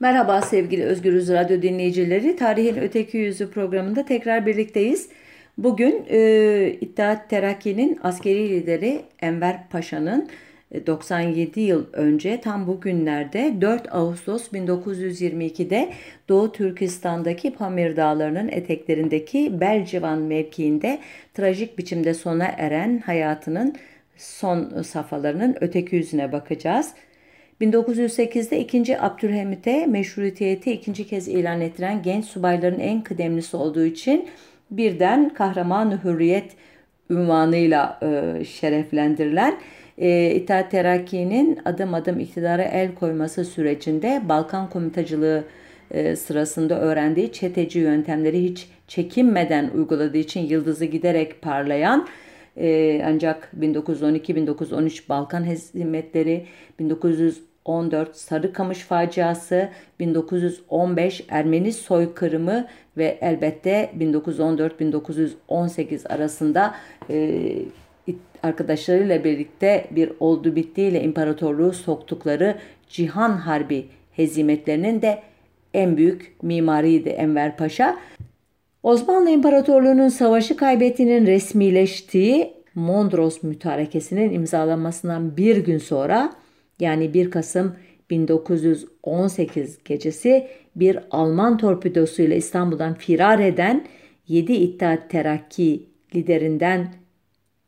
Merhaba sevgili Özgürüz Radyo dinleyicileri. Tarihin Öteki Yüzü programında tekrar birlikteyiz. Bugün e, İttihat Terakki'nin askeri lideri Enver Paşa'nın 97 e, yıl önce tam bugünlerde 4 Ağustos 1922'de Doğu Türkistan'daki Pamir Dağları'nın eteklerindeki Belcivan mevkiinde trajik biçimde sona eren hayatının son safhalarının öteki yüzüne bakacağız. 1908'de 2. Abdülhamit'e meşrutiyeti ikinci kez ilan ettiren genç subayların en kıdemlisi olduğu için birden kahraman hürriyet ünvanıyla e, şereflendirilen e, İttihat Terakki'nin adım adım iktidara el koyması sürecinde Balkan komitacılığı e, sırasında öğrendiği çeteci yöntemleri hiç çekinmeden uyguladığı için yıldızı giderek parlayan e, ancak 1912-1913 Balkan hizmetleri, 1913 14 Sarıkamış faciası, 1915 Ermeni soykırımı ve elbette 1914-1918 arasında e, arkadaşlarıyla birlikte bir oldu bittiyle imparatorluğu soktukları Cihan Harbi hezimetlerinin de en büyük mimariydi Enver Paşa. Osmanlı İmparatorluğu'nun savaşı kaybettiğinin resmileştiği Mondros Mütarekesi'nin imzalanmasından bir gün sonra yani 1 Kasım 1918 gecesi bir Alman torpidosuyla İstanbul'dan firar eden 7 İttihat Terakki liderinden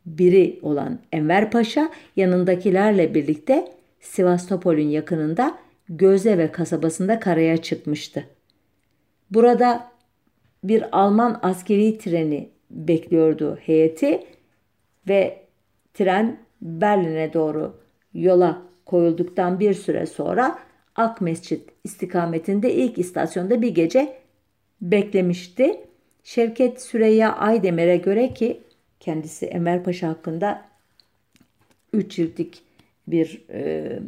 biri olan Enver Paşa yanındakilerle birlikte Sivastopol'ün yakınında Göze ve kasabasında karaya çıkmıştı. Burada bir Alman askeri treni bekliyordu heyeti ve tren Berlin'e doğru yola koyulduktan bir süre sonra Ak Mescit istikametinde ilk istasyonda bir gece beklemişti. Şevket Süreyya Aydemir'e göre ki kendisi Emel Paşa hakkında üç ciltlik bir e,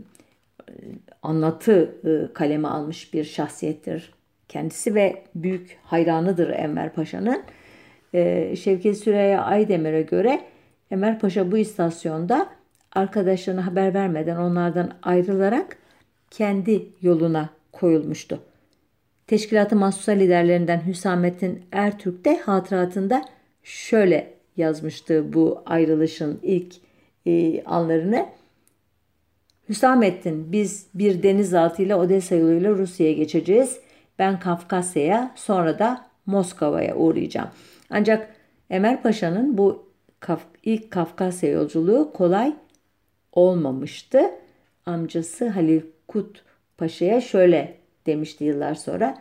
anlatı e, kaleme almış bir şahsiyettir kendisi ve büyük hayranıdır Enver Paşa'nın. E, Şevket Süreyya Aydemir'e göre Enver Paşa bu istasyonda arkadaşlarına haber vermeden onlardan ayrılarak kendi yoluna koyulmuştu. Teşkilatı mahsusa liderlerinden Hüsamettin Ertürk de hatıratında şöyle yazmıştı bu ayrılışın ilk e, anlarını. Hüsamettin biz bir denizaltı ile Odessa yoluyla Rusya'ya geçeceğiz. Ben Kafkasya'ya sonra da Moskova'ya uğrayacağım. Ancak Emer Paşa'nın bu ilk Kafkasya yolculuğu kolay olmamıştı. Amcası Halil Kut Paşa'ya şöyle demişti yıllar sonra.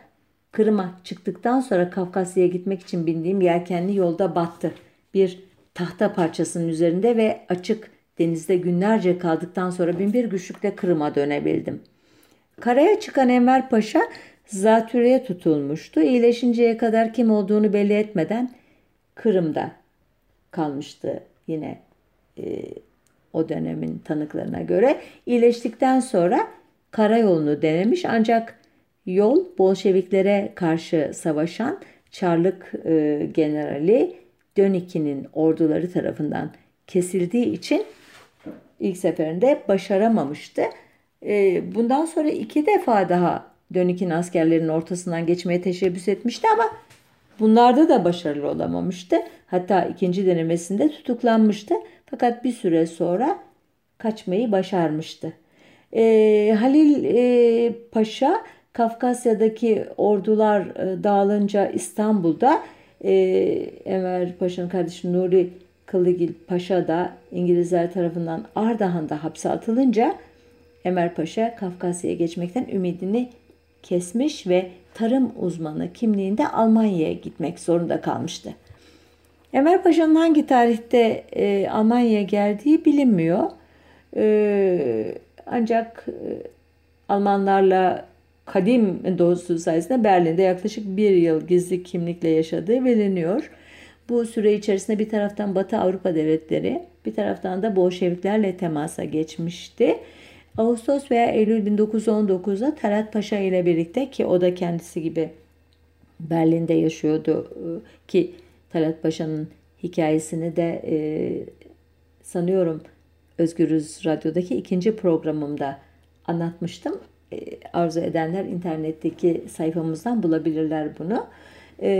Kırım'a çıktıktan sonra Kafkasya'ya gitmek için bindiğim yelkenli yolda battı. Bir tahta parçasının üzerinde ve açık denizde günlerce kaldıktan sonra binbir güçlükle Kırım'a dönebildim. Karaya çıkan Enver Paşa zatürreye tutulmuştu. İyileşinceye kadar kim olduğunu belli etmeden Kırım'da kalmıştı yine e, o dönemin tanıklarına göre. İyileştikten sonra karayolunu denemiş ancak yol Bolşeviklere karşı savaşan Çarlık e, Generali Döniki'nin orduları tarafından kesildiği için ilk seferinde başaramamıştı. E, bundan sonra iki defa daha Dönik'in askerlerinin ortasından geçmeye teşebbüs etmişti ama bunlarda da başarılı olamamıştı. Hatta ikinci denemesinde tutuklanmıştı. Fakat bir süre sonra kaçmayı başarmıştı. E, Halil e, Paşa Kafkasya'daki ordular e, dağılınca İstanbul'da e, Enver Paşa'nın kardeşi Nuri Kılıgil Paşa da İngilizler tarafından Ardahan'da hapse atılınca Enver Paşa Kafkasya'ya geçmekten ümidini kesmiş ve tarım uzmanı kimliğinde Almanya'ya gitmek zorunda kalmıştı. Enver Paşa'nın hangi tarihte e, Almanya'ya geldiği bilinmiyor. E, ancak e, Almanlarla kadim dostu sayesinde Berlin'de yaklaşık bir yıl gizli kimlikle yaşadığı biliniyor. Bu süre içerisinde bir taraftan Batı Avrupa devletleri, bir taraftan da Bolşeviklerle temasa geçmişti. Ağustos veya Eylül 1919'da Talat Paşa ile birlikte ki o da kendisi gibi Berlin'de yaşıyordu e, ki Talat Paşa'nın hikayesini de e, sanıyorum Özgürüz Radyo'daki ikinci programımda anlatmıştım. e, arzu edenler internetteki sayfamızdan bulabilirler bunu. E,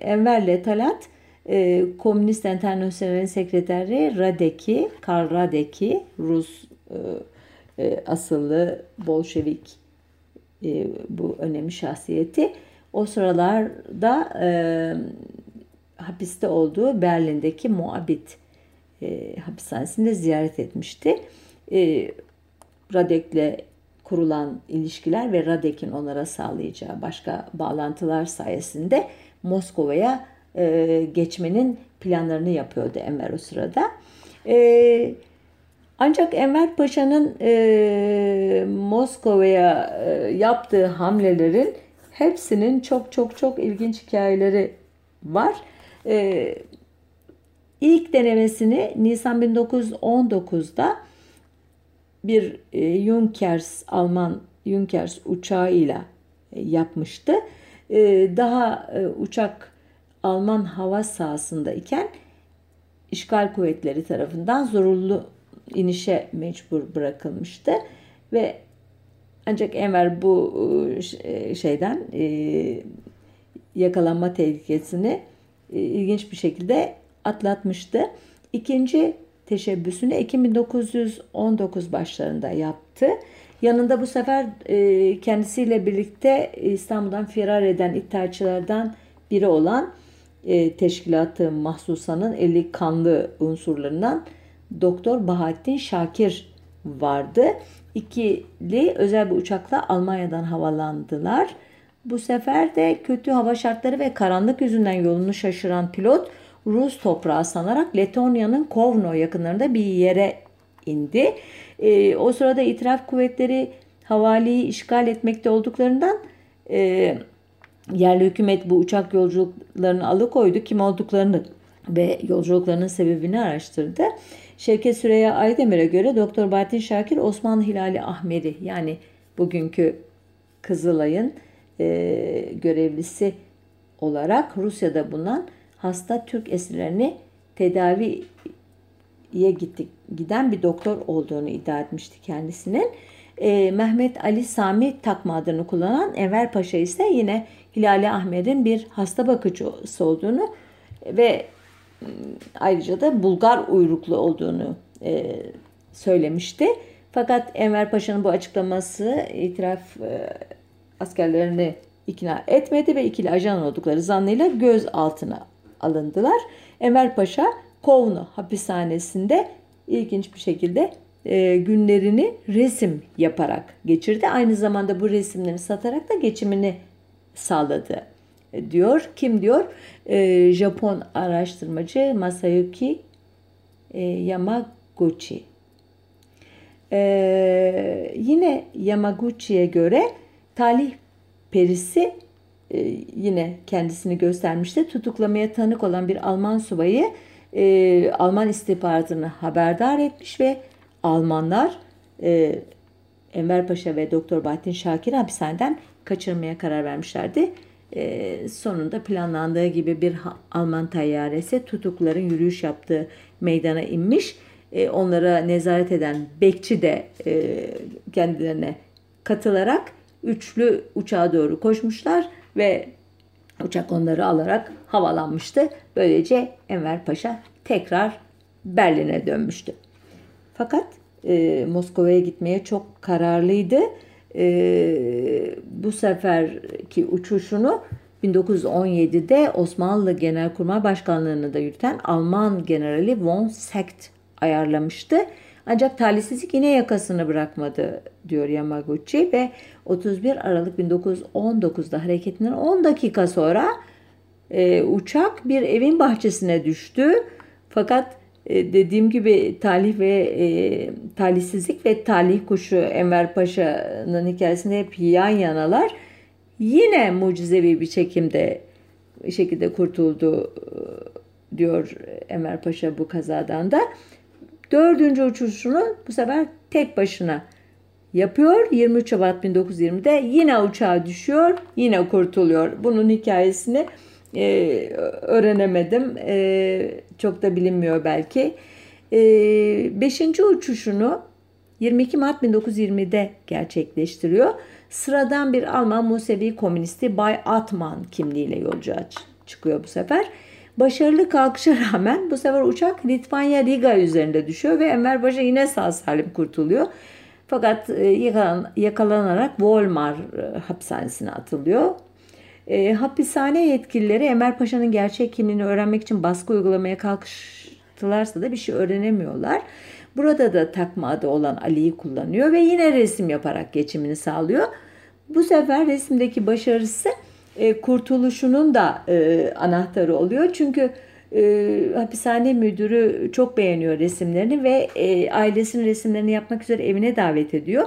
Enver'le Talat e, Komünist Enternasyonel'in sekreteri Radeki, Karl Radeki, Rus e, e, asıllı Bolşevik e, bu önemli şahsiyeti. O sıralarda e, hapiste olduğu Berlin'deki Muabit e, hapishanesinde ziyaret etmişti. E, Radek'le kurulan ilişkiler ve Radek'in onlara sağlayacağı başka bağlantılar sayesinde Moskova'ya e, geçmenin planlarını yapıyordu Enver o sırada. E, ancak Enver Paşa'nın e, Moskova'ya e, yaptığı hamlelerin hepsinin çok çok çok ilginç hikayeleri var. E, ilk denemesini Nisan 1919'da bir e, Junkers Alman Junkers uçağıyla e, yapmıştı. E, daha e, uçak Alman hava sahasında iken işgal kuvvetleri tarafından zorunlu inişe mecbur bırakılmıştı ve ancak Enver bu e, şeyden e, yakalanma tehlikesini e, ilginç bir şekilde atlatmıştı. İkinci teşebbüsünü Ekim 1919 başlarında yaptı. Yanında bu sefer kendisiyle birlikte İstanbul'dan firar eden iddiaçılardan biri olan teşkilatı Mahsusa'nın eli kanlı unsurlarından Doktor Bahattin Şakir vardı. İkili özel bir uçakla Almanya'dan havalandılar. Bu sefer de kötü hava şartları ve karanlık yüzünden yolunu şaşıran pilot Rus toprağı sanarak Letonya'nın Kovno yakınlarında bir yere indi. E, o sırada itiraf kuvvetleri havaliyi işgal etmekte olduklarından e, yerli hükümet bu uçak yolculuklarını alıkoydu. Kim olduklarını ve yolculuklarının sebebini araştırdı. Şevket Süreyya Aydemir'e göre Doktor Bahattin Şakir Osmanlı Hilali Ahmeri yani bugünkü Kızılay'ın e, görevlisi olarak Rusya'da bulunan hasta Türk esirlerini tedaviye gittik, giden bir doktor olduğunu iddia etmişti kendisinin. E, Mehmet Ali Sami takma adını kullanan Enver Paşa ise yine Hilali Ahmet'in bir hasta bakıcısı olduğunu ve ayrıca da Bulgar uyruklu olduğunu e, söylemişti. Fakat Enver Paşa'nın bu açıklaması itiraf e, askerlerini ikna etmedi ve ikili ajan oldukları zannıyla gözaltına alındılar. Enver Paşa Kovno hapishanesinde ilginç bir şekilde e, günlerini resim yaparak geçirdi. Aynı zamanda bu resimleri satarak da geçimini sağladı diyor. Kim diyor? E, Japon araştırmacı Masayuki e, Yamaguchi. E, yine Yamaguchi'ye göre talih perisi e, yine kendisini göstermişti. Tutuklamaya tanık olan bir Alman subayı e, Alman istihbaratını haberdar etmiş ve Almanlar e, Enver Paşa ve Doktor Bahattin Şakir hapishaneden kaçırmaya karar vermişlerdi. E, sonunda planlandığı gibi bir Alman tayyaresi tutukların yürüyüş yaptığı meydana inmiş. E, onlara nezaret eden bekçi de e, kendilerine katılarak üçlü uçağa doğru koşmuşlar ve uçak onları alarak havalanmıştı. Böylece Enver Paşa tekrar Berlin'e dönmüştü. Fakat e, Moskova'ya gitmeye çok kararlıydı e, bu seferki uçuşunu 1917'de Osmanlı Genelkurmay Başkanlığı'nı da yürüten Alman generali von Secht ayarlamıştı. Ancak talihsizlik yine yakasını bırakmadı diyor Yamaguchi ve 31 Aralık 1919'da hareketinden 10 dakika sonra e, uçak bir evin bahçesine düştü. Fakat dediğim gibi talih ve e, talihsizlik ve talih kuşu Enver Paşa'nın hikayesinde hep yan yanalar. Yine mucizevi bir çekimde şekilde kurtuldu e, diyor Enver Paşa bu kazadan da. Dördüncü uçuşunu bu sefer tek başına yapıyor. 23 Şubat 1920'de yine uçağa düşüyor, yine kurtuluyor. Bunun hikayesini e, öğrenemedim. E, çok da bilinmiyor belki. E, beşinci uçuşunu 22 Mart 1920'de gerçekleştiriyor. Sıradan bir Alman Musevi komünisti Bay Atman kimliğiyle yolculuğa çıkıyor bu sefer. Başarılı kalkışa rağmen bu sefer uçak Litvanya Riga üzerinde düşüyor ve Enver Paşa yine sağ salim kurtuluyor. Fakat e, yakalanarak Volmar e, hapishanesine atılıyor. E, hapishane yetkilileri Enver Paşa'nın gerçek kimliğini öğrenmek için baskı uygulamaya kalkıştılarsa da bir şey öğrenemiyorlar. Burada da takma adı olan Ali'yi kullanıyor ve yine resim yaparak geçimini sağlıyor. Bu sefer resimdeki başarısı e, kurtuluşunun da e, anahtarı oluyor. Çünkü e, hapishane müdürü çok beğeniyor resimlerini ve e, ailesinin resimlerini yapmak üzere evine davet ediyor.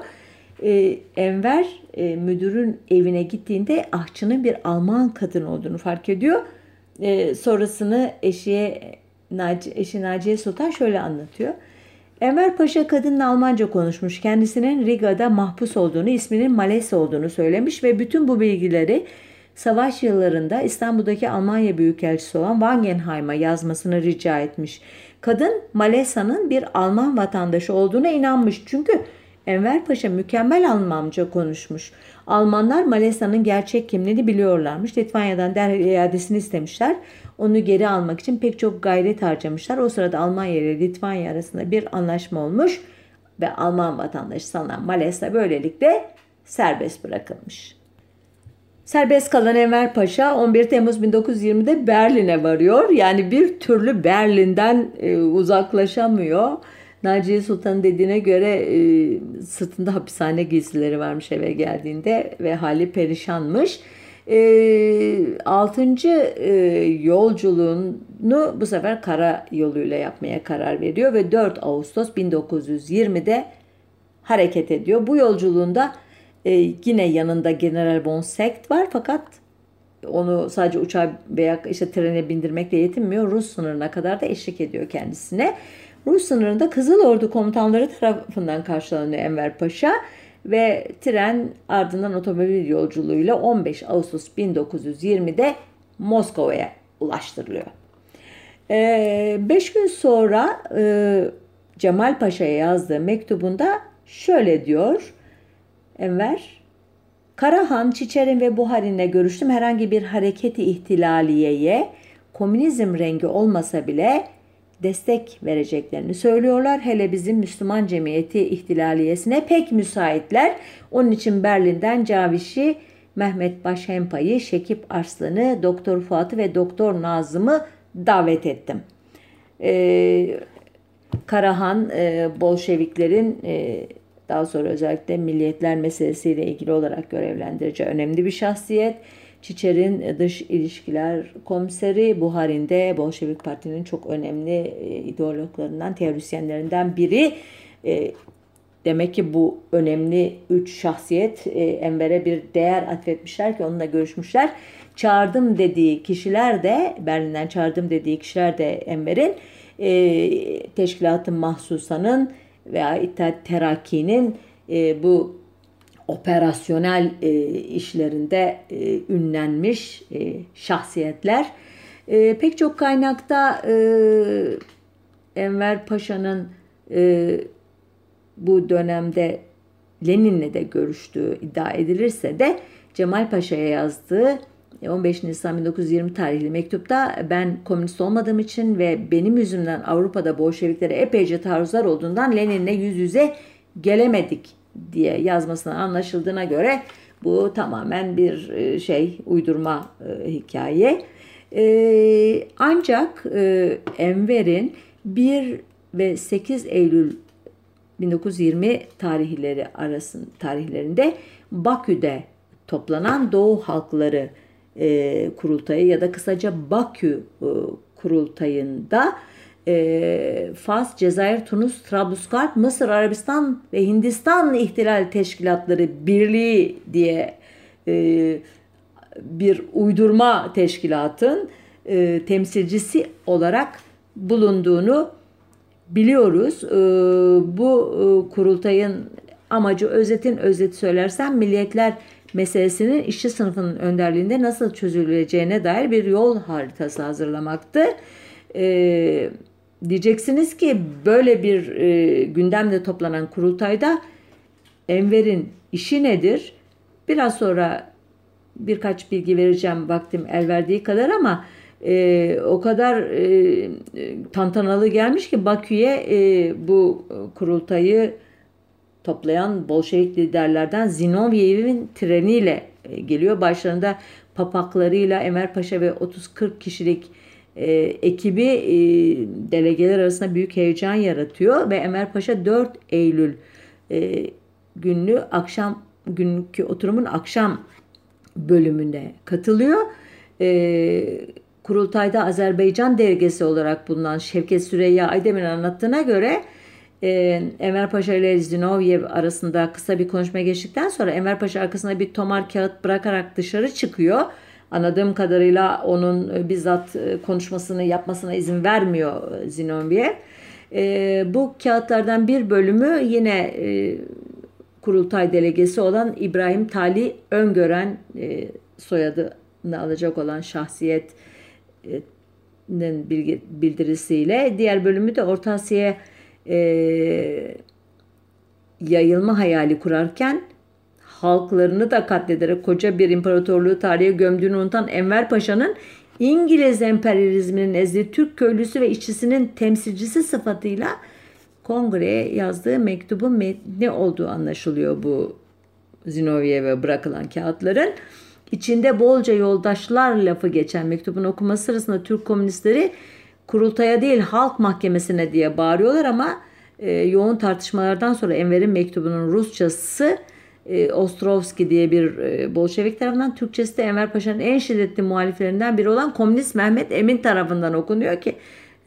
E, Enver e, müdürün evine gittiğinde ahçının bir Alman kadın olduğunu fark ediyor. E, sonrasını eşiye Naci, eşi Naciye Sultan şöyle anlatıyor. Enver Paşa kadınla Almanca konuşmuş. Kendisinin Riga'da mahpus olduğunu, isminin Males olduğunu söylemiş ve bütün bu bilgileri savaş yıllarında İstanbul'daki Almanya Büyükelçisi olan Wangenheim'a yazmasını rica etmiş. Kadın Malesa'nın bir Alman vatandaşı olduğuna inanmış. Çünkü Enver Paşa mükemmel Almanca konuşmuş. Almanlar Malesa'nın gerçek kimliğini biliyorlarmış. Litvanya'dan derhal iadesini istemişler. Onu geri almak için pek çok gayret harcamışlar. O sırada Almanya ile Litvanya arasında bir anlaşma olmuş ve Alman vatandaşı sanılan Malesa böylelikle serbest bırakılmış. Serbest kalan Enver Paşa 11 Temmuz 1920'de Berlin'e varıyor. Yani bir türlü Berlin'den e, uzaklaşamıyor. Naciye Sultan'ın dediğine göre e, sırtında hapishane giysileri varmış eve geldiğinde ve hali perişanmış. E, altıncı e, yolculuğunu bu sefer kara yoluyla yapmaya karar veriyor ve 4 Ağustos 1920'de hareket ediyor. Bu yolculuğunda e, yine yanında General von Sekt var fakat onu sadece uçağa veya işte trene bindirmekle yetinmiyor. Rus sınırına kadar da eşlik ediyor kendisine. Rus sınırında Kızıl Ordu komutanları tarafından karşılanıyor Enver Paşa ve tren ardından otomobil yolculuğuyla 15 Ağustos 1920'de Moskova'ya ulaştırılıyor. Ee, beş gün sonra e, Cemal Paşa'ya yazdığı mektubunda şöyle diyor Enver. Karahan, Çiçerin ve Buharin'le görüştüm. Herhangi bir hareketi ihtilaliyeye komünizm rengi olmasa bile destek vereceklerini söylüyorlar. Hele bizim Müslüman cemiyeti ihtilaliyesine pek müsaitler. Onun için Berlin'den Caviş'i, Mehmet Başhempa'yı, Şekip Arslan'ı, Doktor Fuat'ı ve Doktor Nazım'ı davet ettim. Ee, Karahan, e, Bolşeviklerin e, daha sonra özellikle milliyetler meselesiyle ilgili olarak görevlendirici önemli bir şahsiyet. Çiçer'in dış ilişkiler komiseri, Buharin'de Bolşevik Parti'nin çok önemli e, ideologlarından, teorisyenlerinden biri. E, demek ki bu önemli üç şahsiyet e, Enver'e bir değer atfetmişler ki onunla görüşmüşler. Çağırdım dediği kişiler de, Berlin'den çağırdım dediği kişiler de Enver'in e, teşkilatın mahsusanın veya İttihat Terakki'nin e, bu operasyonel e, işlerinde e, ünlenmiş e, şahsiyetler. E, pek çok kaynakta e, Enver Paşa'nın e, bu dönemde Lenin'le de görüştüğü iddia edilirse de Cemal Paşa'ya yazdığı 15 Nisan 1920 tarihli mektupta ben komünist olmadığım için ve benim yüzümden Avrupa'da Bolşeviklere epeyce taarruzlar olduğundan Lenin'le yüz yüze gelemedik diye yazmasına anlaşıldığına göre bu tamamen bir e, şey uydurma e, hikaye. E, ancak Enver'in 1 ve 8 Eylül 1920 tarihleri arasın tarihlerinde Bakü'de toplanan Doğu Halkları Kurultayı ya da kısaca Bakü Kurultayı'nda e, Fas, Cezayir, Tunus, Trablusgarp, Mısır, Arabistan ve Hindistan İhtilal Teşkilatları Birliği diye e, bir uydurma teşkilatın e, temsilcisi olarak bulunduğunu biliyoruz. E, bu e, kurultayın amacı özetin özeti söylersem milliyetler meselesinin işçi sınıfının önderliğinde nasıl çözüleceğine dair bir yol haritası hazırlamaktı. E, diyeceksiniz ki böyle bir e, gündemde toplanan kurultayda Enver'in işi nedir? Biraz sonra birkaç bilgi vereceğim vaktim el verdiği kadar ama e, o kadar e, tantanalı gelmiş ki Bakü'ye e, bu kurultayı toplayan Bolşevik liderlerden Zinovyev'in treniyle e, geliyor. Başlarında papaklarıyla Enver Paşa ve 30-40 kişilik e, ekibi e, delegeler arasında büyük heyecan yaratıyor ve Enver Paşa 4 Eylül e, günlü akşam günkü oturumun akşam bölümüne katılıyor. E, kurultayda Azerbaycan delegesi olarak bulunan Şevket Süreyya Aydemir'in anlattığına göre e, Enver Paşa ile Zinovyev arasında kısa bir konuşma geçtikten sonra Enver Paşa arkasında bir tomar kağıt bırakarak dışarı çıkıyor. Anladığım kadarıyla onun e, bizzat e, konuşmasını yapmasına izin vermiyor e, Zinovyev. E, bu kağıtlardan bir bölümü yine kurultay delegesi olan İbrahim Tali Öngören e, soyadını alacak olan şahsiyetin bildirisiyle diğer bölümü de Orta Asya'ya e, yayılma hayali kurarken halklarını da katlederek koca bir imparatorluğu tarihe gömdüğünü unutan Enver Paşa'nın İngiliz emperyalizminin ezdiği Türk köylüsü ve işçisinin temsilcisi sıfatıyla kongreye yazdığı mektubun metni olduğu anlaşılıyor bu Zinovyev'e bırakılan kağıtların. İçinde bolca yoldaşlar lafı geçen mektubun okuması sırasında Türk komünistleri kurultaya değil halk mahkemesine diye bağırıyorlar ama e, yoğun tartışmalardan sonra Enver'in mektubunun Rusçası e, Ostrovski diye bir e, Bolşevik tarafından Türkçesi de Enver Paşa'nın en şiddetli muhaliflerinden biri olan Komünist Mehmet Emin tarafından okunuyor ki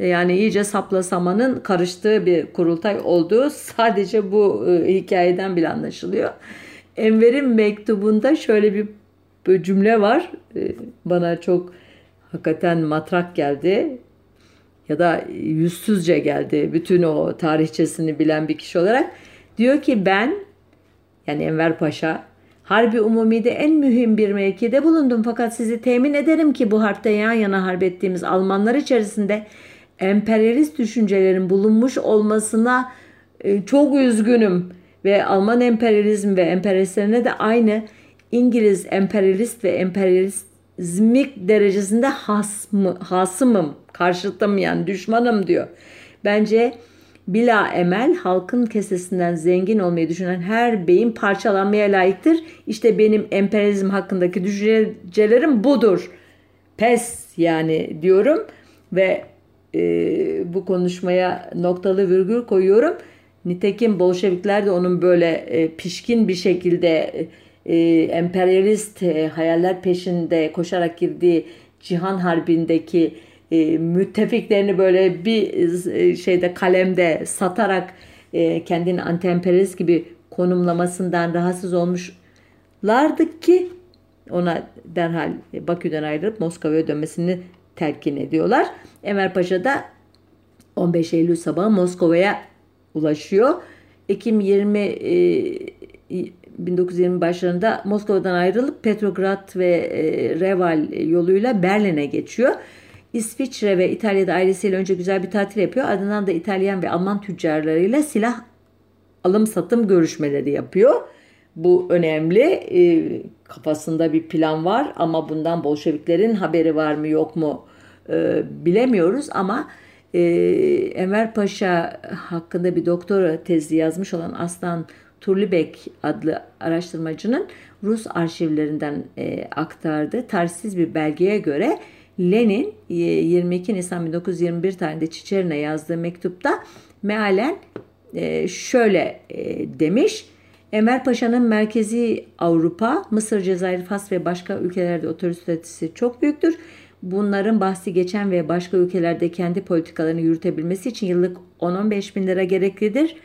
e, yani iyice sapla samanın karıştığı bir kurultay olduğu sadece bu e, hikayeden bile anlaşılıyor. Enver'in mektubunda şöyle bir, bir cümle var. E, bana çok hakikaten matrak geldi ya da yüzsüzce geldi bütün o tarihçesini bilen bir kişi olarak. Diyor ki ben yani Enver Paşa. Harbi Umumi'de en mühim bir mevkide bulundum. Fakat sizi temin ederim ki bu harpte yan yana harp ettiğimiz Almanlar içerisinde emperyalist düşüncelerin bulunmuş olmasına e, çok üzgünüm. Ve Alman emperyalizm ve emperyalistlerine de aynı İngiliz emperyalist ve emperyalizmik derecesinde hasmı, hasımım Karşıtım yani düşmanım diyor. Bence bila emel halkın kesesinden zengin olmayı düşünen her beyin parçalanmaya layıktır. İşte benim emperyalizm hakkındaki düşüncelerim budur. Pes yani diyorum ve e, bu konuşmaya noktalı virgül koyuyorum. Nitekim Bolşevikler de onun böyle e, pişkin bir şekilde e, emperyalist e, hayaller peşinde koşarak girdiği Cihan Harbi'ndeki e, müttefiklerini böyle bir e, şeyde kalemde satarak e, kendini antemperist gibi konumlamasından rahatsız olmuşlardı ki ona derhal Bakü'den ayrılıp Moskova'ya dönmesini telkin ediyorlar. Enver Paşa da 15 Eylül sabahı Moskova'ya ulaşıyor. Ekim 20 e, 1920 başlarında Moskova'dan ayrılıp Petrograd ve e, Reval yoluyla Berlin'e geçiyor. İsviçre ve İtalya'da ailesiyle önce güzel bir tatil yapıyor. Ardından da İtalyan ve Alman tüccarlarıyla silah alım satım görüşmeleri yapıyor. Bu önemli. E, kafasında bir plan var ama bundan Bolşeviklerin haberi var mı yok mu e, bilemiyoruz ama e, Enver Paşa hakkında bir doktora tezi yazmış olan Aslan Turlibek adlı araştırmacının Rus arşivlerinden e, aktardığı tarihsiz bir belgeye göre Lenin 22 e, Nisan 1921 tarihinde Çiçerin'e yazdığı mektupta mealen e, şöyle e, demiş. Enver Paşa'nın merkezi Avrupa, Mısır, Cezayir, Fas ve başka ülkelerde otoritesi çok büyüktür. Bunların bahsi geçen ve başka ülkelerde kendi politikalarını yürütebilmesi için yıllık 10-15 bin lira gereklidir.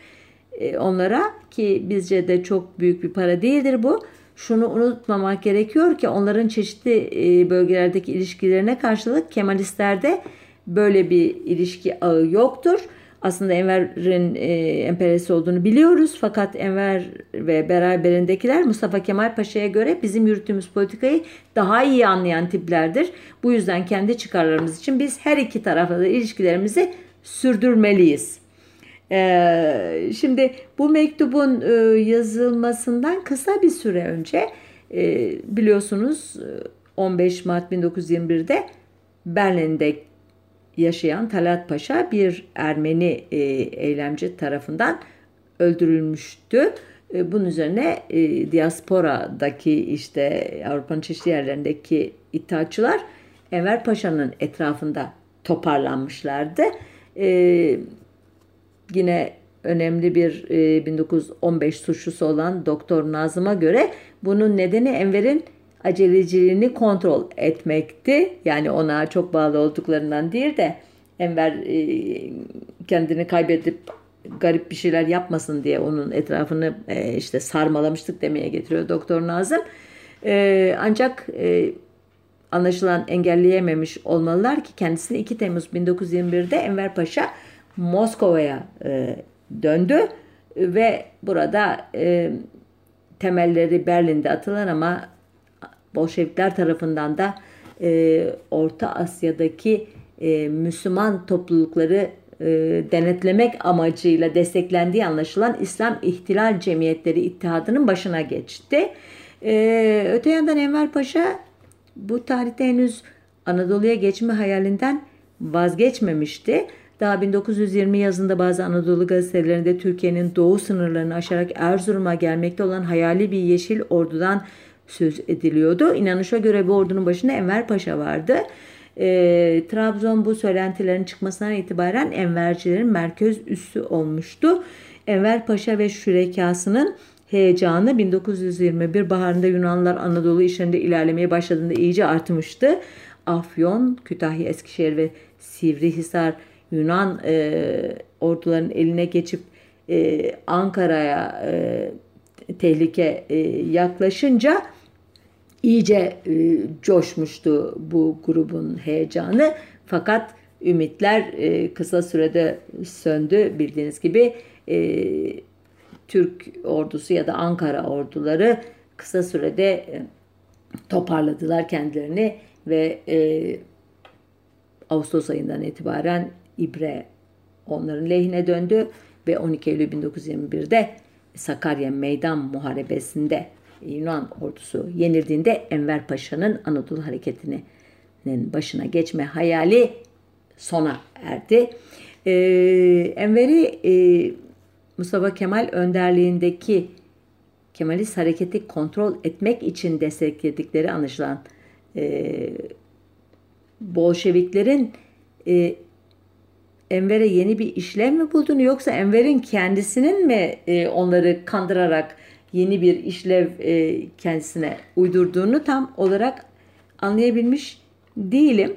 Onlara ki bizce de çok büyük bir para değildir bu şunu unutmamak gerekiyor ki onların çeşitli e, bölgelerdeki ilişkilerine karşılık Kemalistlerde böyle bir ilişki ağı yoktur. Aslında Enver'in e, emperesi olduğunu biliyoruz fakat Enver ve beraberindekiler Mustafa Kemal Paşa'ya göre bizim yürüttüğümüz politikayı daha iyi anlayan tiplerdir. Bu yüzden kendi çıkarlarımız için biz her iki tarafla da ilişkilerimizi sürdürmeliyiz. Ee, şimdi bu mektubun e, yazılmasından kısa bir süre önce e, biliyorsunuz 15 Mart 1921'de Berlin'de yaşayan Talat Paşa bir Ermeni e, eylemci tarafından öldürülmüştü. E, bunun üzerine e, diasporadaki işte Avrupa'nın çeşitli yerlerindeki iddiaçılar Enver Paşa'nın etrafında toparlanmışlardı. E, yine önemli bir e, 1915 suçlusu olan Doktor Nazım'a göre bunun nedeni Enver'in aceleciliğini kontrol etmekti. Yani ona çok bağlı olduklarından değil de Enver e, kendini kaybedip garip bir şeyler yapmasın diye onun etrafını e, işte sarmalamıştık demeye getiriyor Doktor Nazım. E, ancak e, anlaşılan engelleyememiş olmalılar ki kendisini 2 Temmuz 1921'de Enver Paşa Moskova'ya e, döndü ve burada e, temelleri Berlin'de atılan ama Bolşevikler tarafından da e, Orta Asya'daki e, Müslüman toplulukları e, denetlemek amacıyla desteklendiği anlaşılan İslam İhtilal Cemiyetleri İttihadı'nın başına geçti. E, öte yandan Enver Paşa bu tarihte henüz Anadolu'ya geçme hayalinden vazgeçmemişti. Daha 1920 yazında bazı Anadolu gazetelerinde Türkiye'nin doğu sınırlarını aşarak Erzurum'a gelmekte olan hayali bir yeşil ordudan söz ediliyordu. İnanışa göre bu ordunun başında Enver Paşa vardı. E, Trabzon bu söylentilerin çıkmasından itibaren Envercilerin merkez üssü olmuştu. Enver Paşa ve şürekasının heyecanı 1921 baharında Yunanlılar Anadolu işlerinde ilerlemeye başladığında iyice artmıştı. Afyon, Kütahya, Eskişehir ve Sivrihisar Yunan e, orduların eline geçip e, Ankara'ya e, tehlike e, yaklaşınca iyice e, coşmuştu bu grubun heyecanı. Fakat ümitler e, kısa sürede söndü. Bildiğiniz gibi e, Türk ordusu ya da Ankara orduları kısa sürede e, toparladılar kendilerini ve e, Ağustos ayından itibaren İbre onların lehine döndü ve 12 Eylül 1921'de Sakarya Meydan Muharebesi'nde Yunan ordusu yenildiğinde Enver Paşa'nın Anadolu Hareketi'nin başına geçme hayali sona erdi. Ee, Enver'i e, Mustafa Kemal önderliğindeki Kemalist hareketi kontrol etmek için destekledikleri anlaşılan e, Bolşeviklerin e, Enver'e yeni bir işlev mi buldun yoksa Enver'in kendisinin mi e, onları kandırarak yeni bir işlev e, kendisine uydurduğunu tam olarak anlayabilmiş değilim.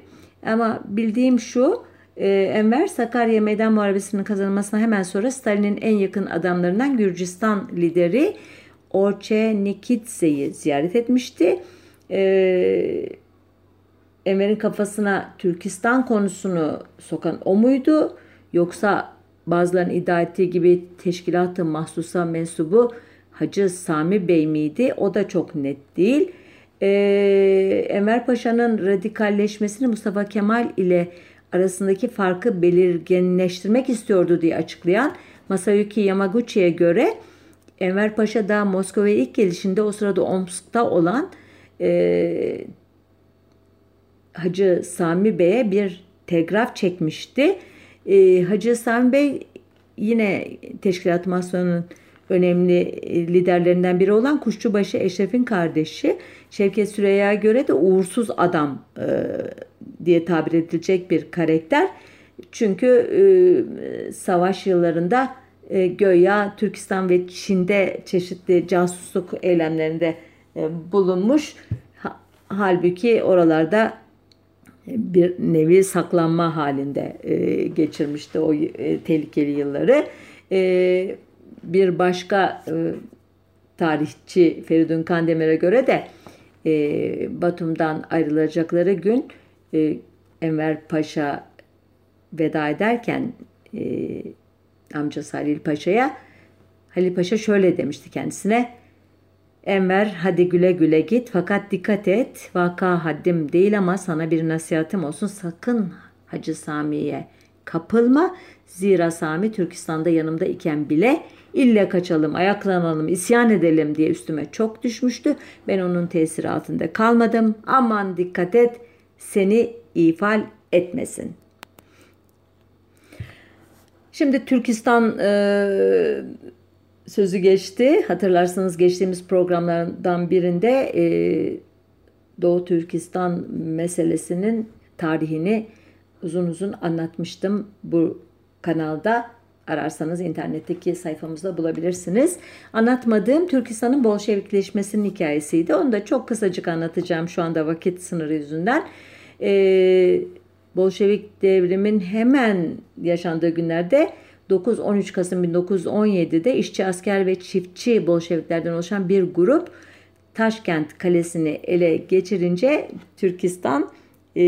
Ama bildiğim şu e, Enver Sakarya Meydan Muharebesi'nin kazanılmasına hemen sonra Stalin'in en yakın adamlarından Gürcistan lideri Orçe Nikitse'yi ziyaret etmişti. Eee Enver'in kafasına Türkistan konusunu sokan o muydu? Yoksa bazılarının iddia ettiği gibi teşkilatı mahsusa mensubu Hacı Sami Bey miydi? O da çok net değil. Ee, Enver Paşa'nın radikalleşmesini Mustafa Kemal ile arasındaki farkı belirginleştirmek istiyordu diye açıklayan Masayuki Yamaguchi'ye göre Enver Paşa da Moskova'ya ilk gelişinde o sırada Omsk'ta olan e, Hacı Sami Bey'e bir telgraf çekmişti. E, Hacı Sami Bey yine teşkilat masonunun önemli e, liderlerinden biri olan Kuşçubaşı Eşref'in kardeşi Şevket Süreyya göre de uğursuz adam e, diye tabir edilecek bir karakter. Çünkü e, savaş yıllarında e, göya Türkistan ve Çin'de çeşitli casusluk eylemlerinde e, bulunmuş. Ha, halbuki oralarda bir nevi saklanma halinde e, geçirmişti o e, tehlikeli yılları. E, bir başka e, tarihçi Feridun Kandemir'e göre de e, Batum'dan ayrılacakları gün e, Enver Paşa veda ederken e, amcası Halil Paşa'ya Halil Paşa şöyle demişti kendisine Enver hadi güle güle git fakat dikkat et vaka haddim değil ama sana bir nasihatim olsun sakın Hacı Sami'ye kapılma. Zira Sami Türkistan'da yanımda iken bile ille kaçalım, ayaklanalım, isyan edelim diye üstüme çok düşmüştü. Ben onun tesiri altında kalmadım. Aman dikkat et seni ifal etmesin. Şimdi Türkistan e, sözü geçti. Hatırlarsanız geçtiğimiz programlardan birinde e, Doğu Türkistan meselesinin tarihini uzun uzun anlatmıştım bu kanalda. Ararsanız internetteki sayfamızda bulabilirsiniz. Anlatmadığım Türkistan'ın Bolşevikleşmesinin hikayesiydi. Onu da çok kısacık anlatacağım şu anda vakit sınırı yüzünden. Ee, Bolşevik devrimin hemen yaşandığı günlerde 9-13 Kasım 1917'de işçi asker ve çiftçi Bolşeviklerden oluşan bir grup Taşkent Kalesi'ni ele geçirince Türkistan e,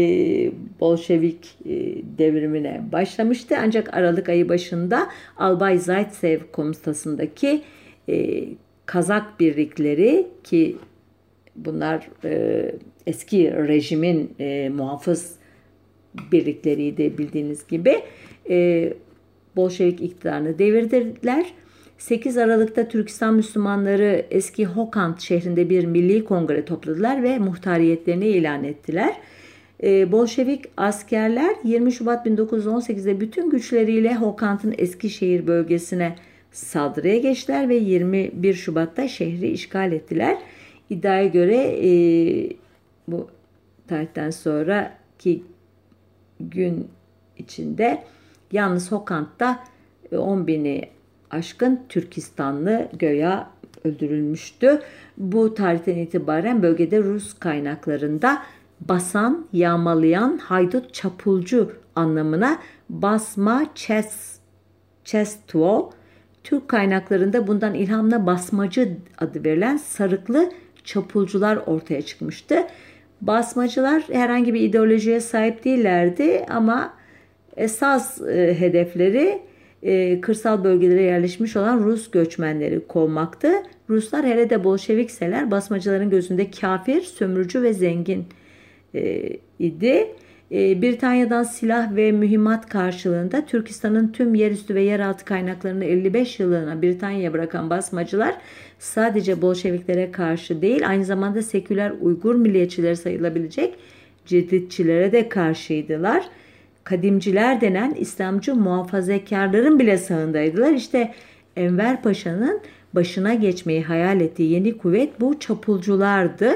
Bolşevik e, devrimine başlamıştı. Ancak Aralık ayı başında Albay Zaitsev komutasındaki e, Kazak birlikleri ki bunlar e, eski rejimin e, muhafız birlikleriydi bildiğiniz gibi e, Bolşevik iktidarını devirdiler. 8 Aralık'ta Türkistan Müslümanları eski Hokant şehrinde bir milli kongre topladılar ve muhtariyetlerini ilan ettiler. Ee, Bolşevik askerler 20 Şubat 1918'de bütün güçleriyle Hokant'ın Eskişehir bölgesine saldırıya geçtiler ve 21 Şubat'ta şehri işgal ettiler. İddiaya göre e, bu tarihten sonraki gün içinde yalnız Hokant'ta 10 bini aşkın Türkistanlı göya öldürülmüştü. Bu tarihten itibaren bölgede Rus kaynaklarında basan, yağmalayan, haydut, çapulcu anlamına basma, çes, çestvo, Türk kaynaklarında bundan ilhamla basmacı adı verilen sarıklı çapulcular ortaya çıkmıştı. Basmacılar herhangi bir ideolojiye sahip değillerdi ama esas e, hedefleri e, kırsal bölgelere yerleşmiş olan Rus göçmenleri kovmaktı. Ruslar hele de Bolşevikseler basmacıların gözünde kafir, sömürücü ve zengin e, idi. E, Britanya'dan silah ve mühimmat karşılığında Türkistan'ın tüm yerüstü ve yeraltı kaynaklarını 55 yıllığına Britanya'ya bırakan basmacılar sadece Bolşeviklere karşı değil aynı zamanda seküler Uygur milliyetçileri sayılabilecek cidditçilere de karşıydılar. Kadimciler denen İslamcı muhafazakarların bile sağındaydılar. İşte Enver Paşa'nın başına geçmeyi hayal ettiği yeni kuvvet bu çapulculardı.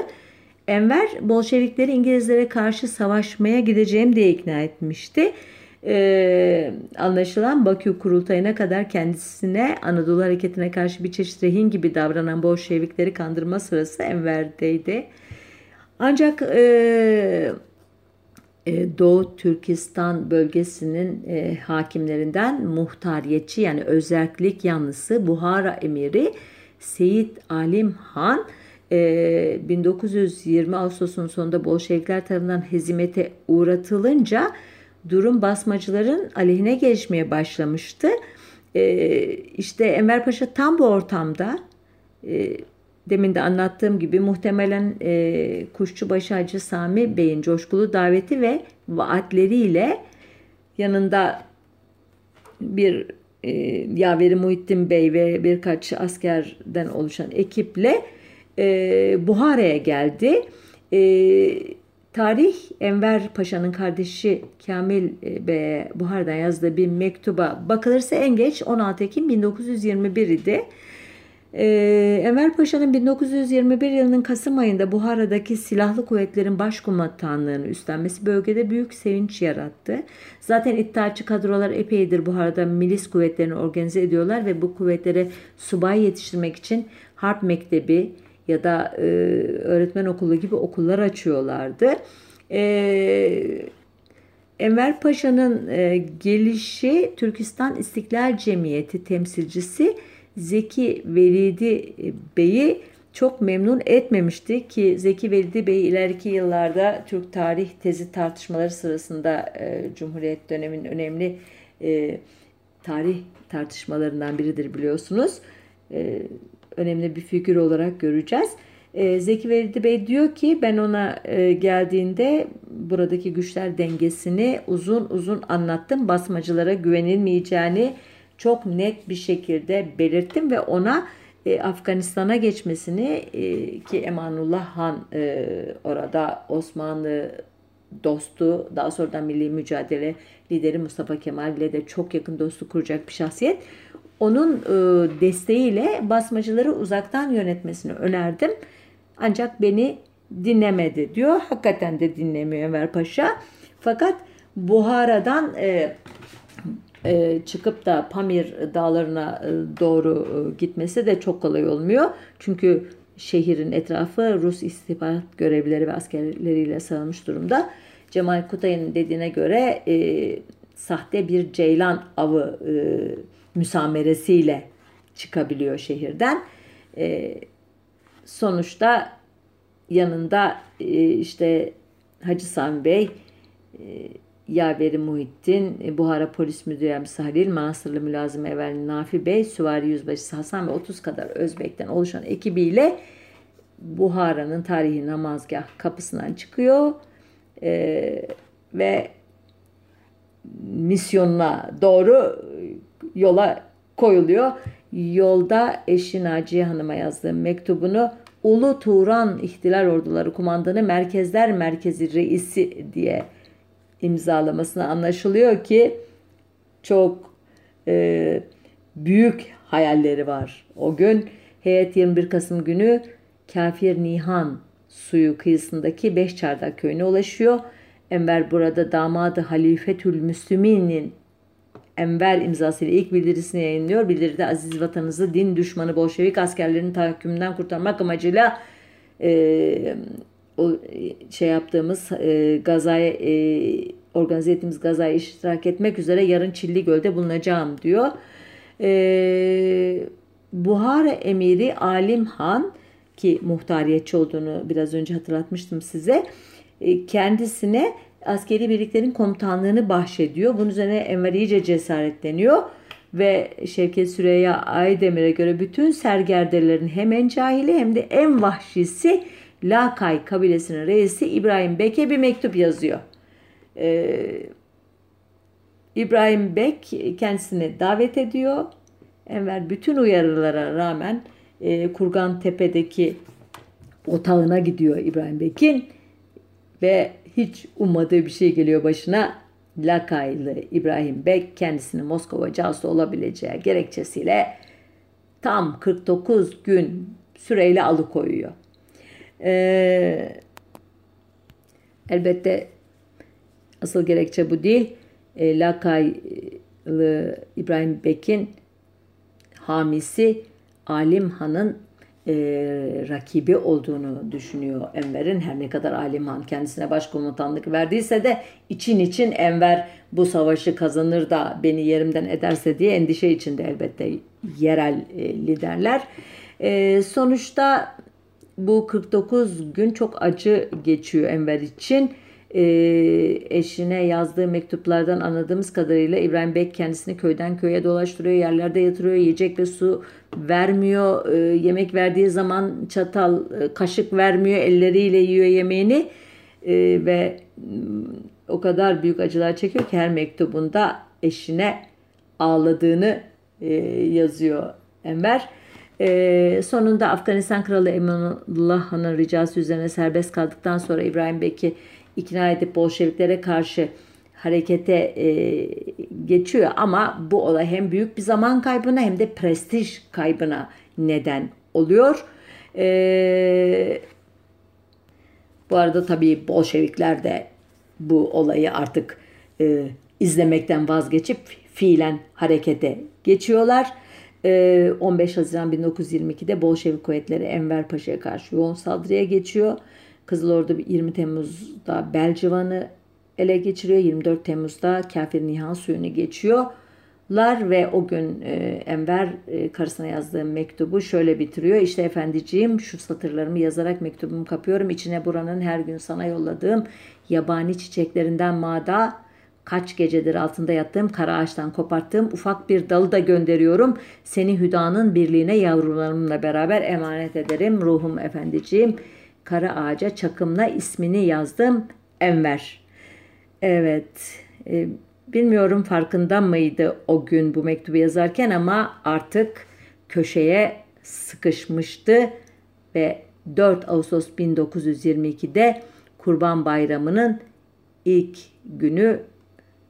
Enver Bolşevikleri İngilizlere karşı savaşmaya gideceğim diye ikna etmişti. Ee, anlaşılan Bakü kurultayına kadar kendisine Anadolu hareketine karşı bir çeşit rehin gibi davranan Bolşevikleri kandırma sırası Enver'deydi. Ancak e, Doğu Türkistan bölgesinin e, hakimlerinden muhtariyetçi yani özellik yanlısı Buhara emiri Seyit Alim Han 1920 Ağustos'un sonunda Bolşevikler tarafından hezimete uğratılınca durum basmacıların aleyhine gelişmeye başlamıştı. İşte Enver Paşa tam bu ortamda demin de anlattığım gibi muhtemelen e, Kuşçubaşı Hacı Sami Bey'in coşkulu daveti ve vaatleriyle yanında bir e, Yaveri Muhittin Bey ve birkaç askerden oluşan ekiple e, Buhara'ya geldi. E, tarih Enver Paşa'nın kardeşi Kamil e, Bey'e Buhara'dan yazdığı bir mektuba bakılırsa en geç 16 Ekim 1921 idi. Ee, Enver Paşa'nın 1921 yılının Kasım ayında Buhara'daki silahlı kuvvetlerin başkomutanlığını üstlenmesi bölgede büyük sevinç yarattı. Zaten iddiaçı kadrolar epeydir Buhara'da milis kuvvetlerini organize ediyorlar ve bu kuvvetlere subay yetiştirmek için harp mektebi ya da e, öğretmen okulu gibi okullar açıyorlardı. E, Enver Paşa'nın e, gelişi Türkistan İstiklal Cemiyeti temsilcisi Zeki Velidi Bey'i çok memnun etmemişti ki Zeki Velidi Bey ileriki yıllarda Türk tarih tezi tartışmaları sırasında e, Cumhuriyet döneminin önemli e, tarih tartışmalarından biridir biliyorsunuz. E, önemli bir figür olarak göreceğiz. E, Zeki Velidi Bey diyor ki ben ona e, geldiğinde buradaki güçler dengesini uzun uzun anlattım. Basmacılara güvenilmeyeceğini çok net bir şekilde belirttim ve ona e, Afganistan'a geçmesini e, ki Emanullah Han e, orada Osmanlı dostu daha sonra milli mücadele lideri Mustafa Kemal ile de çok yakın dostluk kuracak bir şahsiyet. Onun e, desteğiyle basmacıları uzaktan yönetmesini önerdim. Ancak beni dinlemedi diyor. Hakikaten de dinlemiyor Enver Paşa. Fakat Buhara'dan e, e, çıkıp da Pamir dağlarına e, doğru e, gitmesi de çok kolay olmuyor. Çünkü şehrin etrafı Rus istihbarat görevlileri ve askerleriyle sarılmış durumda. Cemal Kutay'ın dediğine göre e, sahte bir ceylan avı e, müsameresiyle çıkabiliyor şehirden. E, sonuçta yanında e, işte Hacı Sami Bey, e, Yaveri Muhittin, e, Buhara Polis Müdürü Yardımcısı Halil, Manastırlı Mülazım Evvel Nafi Bey, Süvari Yüzbaşısı Hasan ve 30 kadar Özbek'ten oluşan ekibiyle Buhara'nın tarihi namazgah kapısından çıkıyor e, ve misyonuna doğru yola koyuluyor. Yolda eşi Naciye Hanım'a yazdığı mektubunu Ulu Turan İhtilal Orduları Kumandanı Merkezler Merkezi Reisi diye imzalamasına anlaşılıyor ki çok e, büyük hayalleri var. O gün heyet 21 Kasım günü Kafir Nihan suyu kıyısındaki Beşçardak köyüne ulaşıyor. Enver burada damadı Halifetül Müslümin'in Enver imzasıyla ilk bildirisini yayınlıyor. Bildiride aziz vatanınızı din düşmanı Bolşevik askerlerinin tahakkümünden kurtarmak amacıyla e, o şey yaptığımız e, gazaya e, organize ettiğimiz gazaya iştirak etmek üzere yarın Çilli Göl'de bulunacağım diyor. E, Buhara emiri Alim Han ki muhtariyetçi olduğunu biraz önce hatırlatmıştım size. E, kendisine askeri birliklerin komutanlığını bahşediyor. Bunun üzerine Enver iyice cesaretleniyor ve Şevket Süreyya Aydemir'e göre bütün sergerdelerin hem en cahili hem de en vahşisi Lakay kabilesinin reisi İbrahim Bek'e bir mektup yazıyor. Ee, İbrahim Bek kendisini davet ediyor. Enver bütün uyarılara rağmen e, Kurgan Tepe'deki otağına gidiyor İbrahim Bek'in ve hiç ummadığı bir şey geliyor başına. Lakaylı İbrahim Bek kendisini Moskova casusu olabileceği gerekçesiyle tam 49 gün süreyle alıkoyuyor. Ee, elbette asıl gerekçe bu değil. E, Lakaylı İbrahim Bek'in hamisi Alim Han'ın e, rakibi olduğunu düşünüyor Enver'in. Her ne kadar Alim Han kendisine başkomutanlık verdiyse de için için Enver bu savaşı kazanır da beni yerimden ederse diye endişe içinde elbette yerel e, liderler. E, sonuçta bu 49 gün çok acı geçiyor Enver için. E, eşine yazdığı mektuplardan anladığımız kadarıyla İbrahim Bek kendisini köyden köye dolaştırıyor, yerlerde yatırıyor, yiyecek ve su vermiyor. E, yemek verdiği zaman çatal, e, kaşık vermiyor, elleriyle yiyor yemeğini e, ve o kadar büyük acılar çekiyor ki her mektubunda eşine ağladığını e, yazıyor Enver. E, sonunda Afganistan Kralı Emanullah Han'ın ricası üzerine serbest kaldıktan sonra İbrahim Bek'i ikna edip Bolşeviklere karşı harekete e, geçiyor ama bu olay hem büyük bir zaman kaybına hem de prestij kaybına neden oluyor. E, bu arada tabii Bolşevikler de bu olayı artık e, izlemekten vazgeçip fiilen harekete geçiyorlar. 15 Haziran 1922'de Bolşevik kuvvetleri Enver Paşa'ya karşı yoğun saldırıya geçiyor. Kızıl Ordu 20 Temmuz'da Belcivan'ı ele geçiriyor. 24 Temmuz'da Kafir Nihan suyunu geçiyorlar ve o gün e, Enver e, karısına yazdığı mektubu şöyle bitiriyor. İşte efendiciğim şu satırlarımı yazarak mektubumu kapıyorum. İçine buranın her gün sana yolladığım yabani çiçeklerinden mada kaç gecedir altında yattığım kara ağaçtan koparttığım ufak bir dalı da gönderiyorum. Seni hüdanın birliğine yavrularımla beraber emanet ederim. Ruhum efendiciğim kara ağaca çakımla ismini yazdım Enver. Evet, e, bilmiyorum farkında mıydı o gün bu mektubu yazarken ama artık köşeye sıkışmıştı ve 4 Ağustos 1922'de Kurban Bayramı'nın ilk günü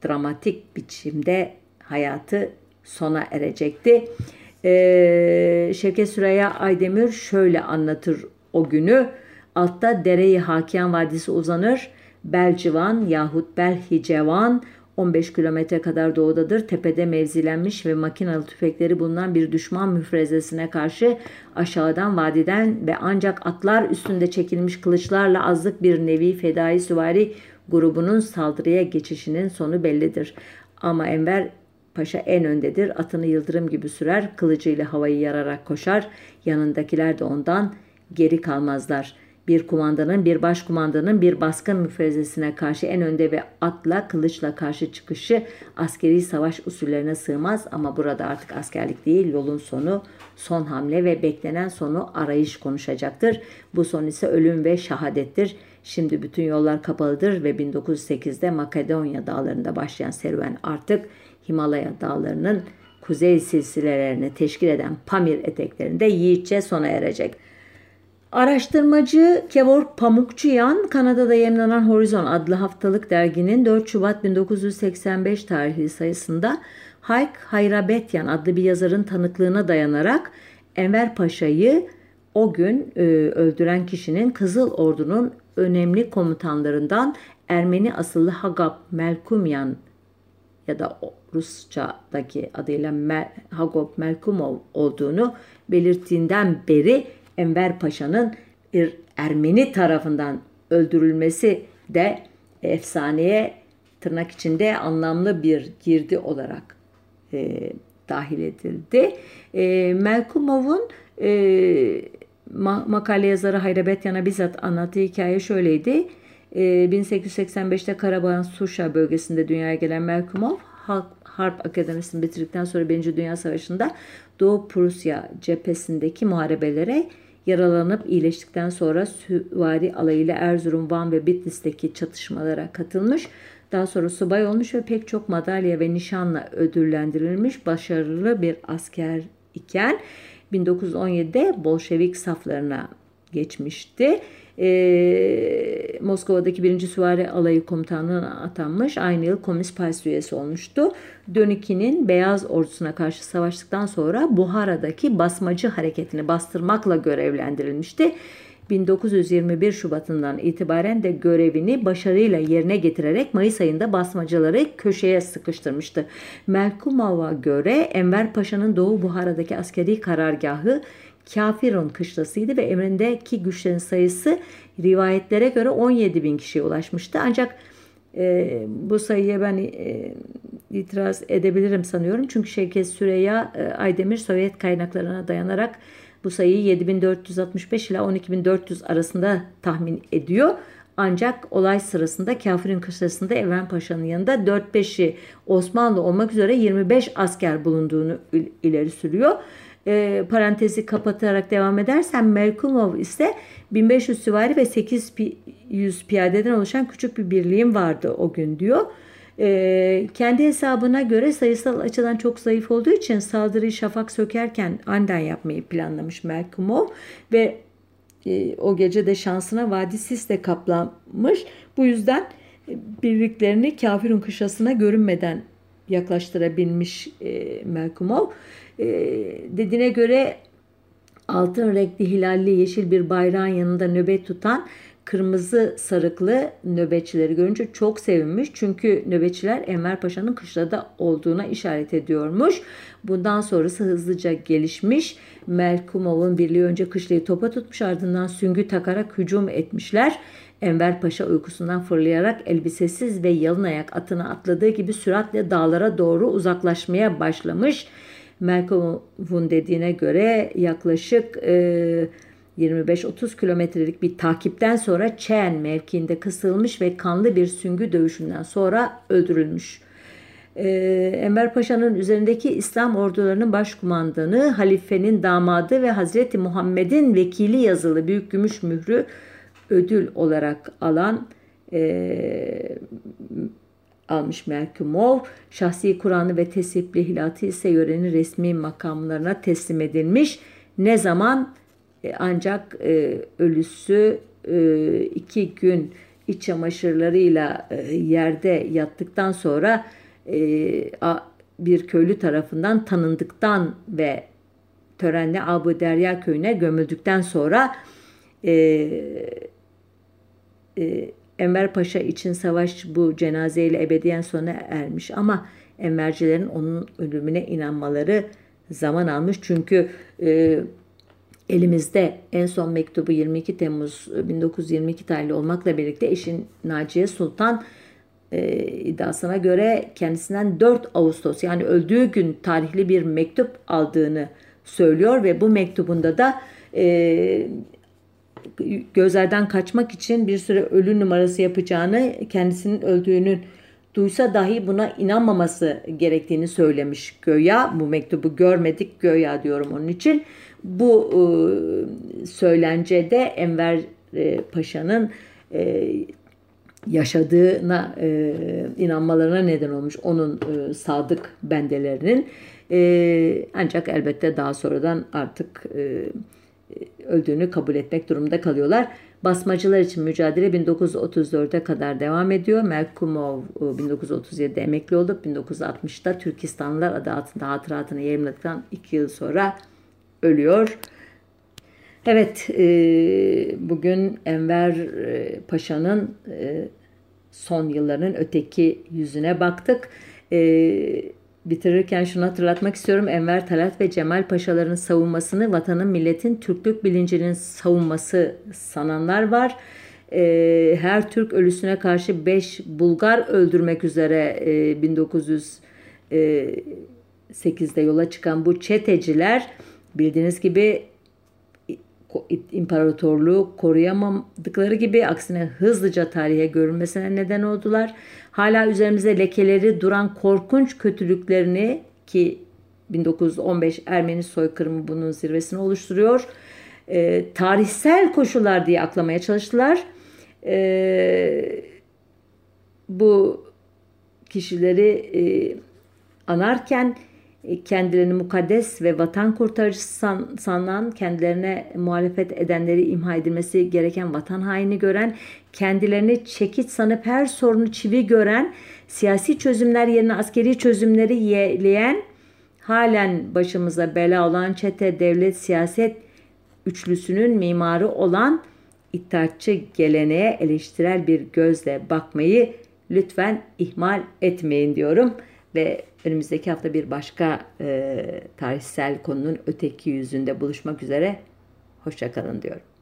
dramatik biçimde hayatı sona erecekti. Ee, Şevket Süreyya Aydemir şöyle anlatır o günü. Altta Dere-i Hakiyan Vadisi uzanır. Belcivan yahut Belhicevan 15 kilometre kadar doğudadır. Tepede mevzilenmiş ve makinalı tüfekleri bulunan bir düşman müfrezesine karşı aşağıdan vadiden ve ancak atlar üstünde çekilmiş kılıçlarla azlık bir nevi fedai süvari grubunun saldırıya geçişinin sonu bellidir. Ama Enver Paşa en öndedir. Atını yıldırım gibi sürer, kılıcıyla havayı yararak koşar. Yanındakiler de ondan geri kalmazlar.'' bir kumandanın, bir başkumandanın bir baskın müfrezesine karşı en önde ve atla, kılıçla karşı çıkışı askeri savaş usullerine sığmaz ama burada artık askerlik değil, yolun sonu, son hamle ve beklenen sonu arayış konuşacaktır. Bu son ise ölüm ve şehadettir. Şimdi bütün yollar kapalıdır ve 1908'de Makedonya dağlarında başlayan serüven artık Himalaya dağlarının kuzey silsilelerini teşkil eden Pamir eteklerinde yiğitçe sona erecek. Araştırmacı Kevork Pamukçuyan, Kanada'da yayınlanan Horizon adlı haftalık derginin 4 Şubat 1985 tarihli sayısında Hayk Hayrabetyan adlı bir yazarın tanıklığına dayanarak Enver Paşa'yı o gün e, öldüren kişinin Kızıl Ordu'nun önemli komutanlarından Ermeni asıllı Hagab Melkumyan ya da Rusça'daki adıyla Mer, Hagop Melkumov olduğunu belirttiğinden beri Enver Paşa'nın bir Ermeni tarafından öldürülmesi de efsaneye tırnak içinde anlamlı bir girdi olarak e, dahil edildi. E, Melkumov'un e, ma- makale yazarı Hayrebetyan'a bizzat anlattığı hikaye şöyleydi. E, 1885'te Karabağ'ın Suşa bölgesinde dünyaya gelen Melkumov Harp Akademisi'ni bitirdikten sonra 1. Dünya Savaşı'nda Doğu Prusya cephesindeki muharebelere Yaralanıp iyileştikten sonra süvari alayıyla Erzurum, Van ve Bitlis'teki çatışmalara katılmış. Daha sonra subay olmuş ve pek çok madalya ve nişanla ödüllendirilmiş başarılı bir asker iken 1917'de Bolşevik saflarına geçmişti e, Moskova'daki birinci Süvari Alayı Komutanlığı'na atanmış. Aynı yıl Komünist Partisi üyesi olmuştu. Döniki'nin Beyaz Ordusu'na karşı savaştıktan sonra Buhara'daki basmacı hareketini bastırmakla görevlendirilmişti. 1921 Şubat'ından itibaren de görevini başarıyla yerine getirerek Mayıs ayında basmacıları köşeye sıkıştırmıştı. Melkumov'a göre Enver Paşa'nın Doğu Buhara'daki askeri karargahı Kafirun kışlasıydı ve emrindeki güçlerin sayısı rivayetlere göre 17 bin kişiye ulaşmıştı. Ancak e, bu sayıya ben e, itiraz edebilirim sanıyorum. Çünkü Şevket Süreyya e, Aydemir Sovyet kaynaklarına dayanarak bu sayıyı 7465 ile 12400 arasında tahmin ediyor. Ancak olay sırasında Kafirin kışlasında Evren Paşa'nın yanında 4-5'i Osmanlı olmak üzere 25 asker bulunduğunu ileri sürüyor e, parantezi kapatarak devam edersen Melkumov ise 1500 süvari ve 800 piyadeden oluşan küçük bir birliğim vardı o gün diyor. E, kendi hesabına göre sayısal açıdan çok zayıf olduğu için saldırıyı şafak sökerken aniden yapmayı planlamış Melkumov ve e, o gece de şansına vadi sisle kaplanmış. Bu yüzden birliklerini Kafirun kışlasına görünmeden yaklaştırabilmiş e, Melkumov. E, dediğine göre altın renkli hilalli yeşil bir bayrağın yanında nöbet tutan kırmızı sarıklı nöbetçileri görünce çok sevinmiş. Çünkü nöbetçiler Enver Paşa'nın kışlada olduğuna işaret ediyormuş. Bundan sonrası hızlıca gelişmiş. Melkumov'un birliği önce kışlayı topa tutmuş ardından süngü takarak hücum etmişler. Enver Paşa uykusundan fırlayarak elbisesiz ve yalın ayak atına atladığı gibi süratle dağlara doğru uzaklaşmaya başlamış. Malcolm'un dediğine göre yaklaşık e, 25-30 kilometrelik bir takipten sonra Çen mevkiinde kısılmış ve kanlı bir süngü dövüşünden sonra öldürülmüş. Ee, Enver Paşa'nın üzerindeki İslam ordularının başkumandanı, halifenin damadı ve Hazreti Muhammed'in vekili yazılı büyük gümüş mührü ödül olarak alan e, almış Merkumov. Şahsi Kur'an'ı ve tesbihilatı ise yörenin resmi makamlarına teslim edilmiş. Ne zaman? E, ancak e, ölüsü e, iki gün iç çamaşırlarıyla e, yerde yattıktan sonra e, a, bir köylü tarafından tanındıktan ve törenle Abu Derya köyüne gömüldükten sonra e, e, Enver Paşa için savaş bu cenazeyle ebediyen sona ermiş ama Envercilerin onun ölümüne inanmaları zaman almış. Çünkü e, elimizde en son mektubu 22 Temmuz 1922 tarihli olmakla birlikte eşin Naciye Sultan e, iddiasına göre kendisinden 4 Ağustos yani öldüğü gün tarihli bir mektup aldığını söylüyor ve bu mektubunda da e, gözlerden kaçmak için bir süre ölü numarası yapacağını, kendisinin öldüğünün duysa dahi buna inanmaması gerektiğini söylemiş göya. Bu mektubu görmedik göya diyorum onun için. Bu e, söylencede Enver e, Paşa'nın e, yaşadığına e, inanmalarına neden olmuş onun e, sadık bendelerinin. E, ancak elbette daha sonradan artık e, öldüğünü kabul etmek durumunda kalıyorlar. Basmacılar için mücadele 1934'e kadar devam ediyor. Merkumov 1937'de e, emekli olup 1960'da Türkistanlılar adı altında hatıratını yayınladıktan 2 yıl sonra ölüyor. Evet, e, bugün Enver e, Paşa'nın son yıllarının öteki yüzüne baktık bitirirken şunu hatırlatmak istiyorum. Enver Talat ve Cemal Paşaların savunmasını vatanın, milletin, Türklük bilincinin savunması sananlar var. Ee, her Türk ölüsüne karşı 5 Bulgar öldürmek üzere e, 1908'de e, yola çıkan bu çeteciler bildiğiniz gibi imparatorluğu koruyamadıkları gibi aksine hızlıca tarihe görünmesine neden oldular. Hala üzerimizde lekeleri duran korkunç kötülüklerini ki 1915 Ermeni soykırımı bunun zirvesini oluşturuyor. E, tarihsel koşullar diye aklamaya çalıştılar. E, bu kişileri e, anarken kendilerini mukaddes ve vatan kurtarıcısı san, sanılan, kendilerine muhalefet edenleri imha edilmesi gereken vatan haini gören, kendilerini çekiç sanıp her sorunu çivi gören, siyasi çözümler yerine askeri çözümleri yeğleyen, halen başımıza bela olan çete, devlet, siyaset üçlüsünün mimarı olan itaatçı geleneğe eleştirel bir gözle bakmayı lütfen ihmal etmeyin diyorum ve önümüzdeki hafta bir başka e, tarihsel konunun öteki yüzünde buluşmak üzere. Hoşçakalın diyorum.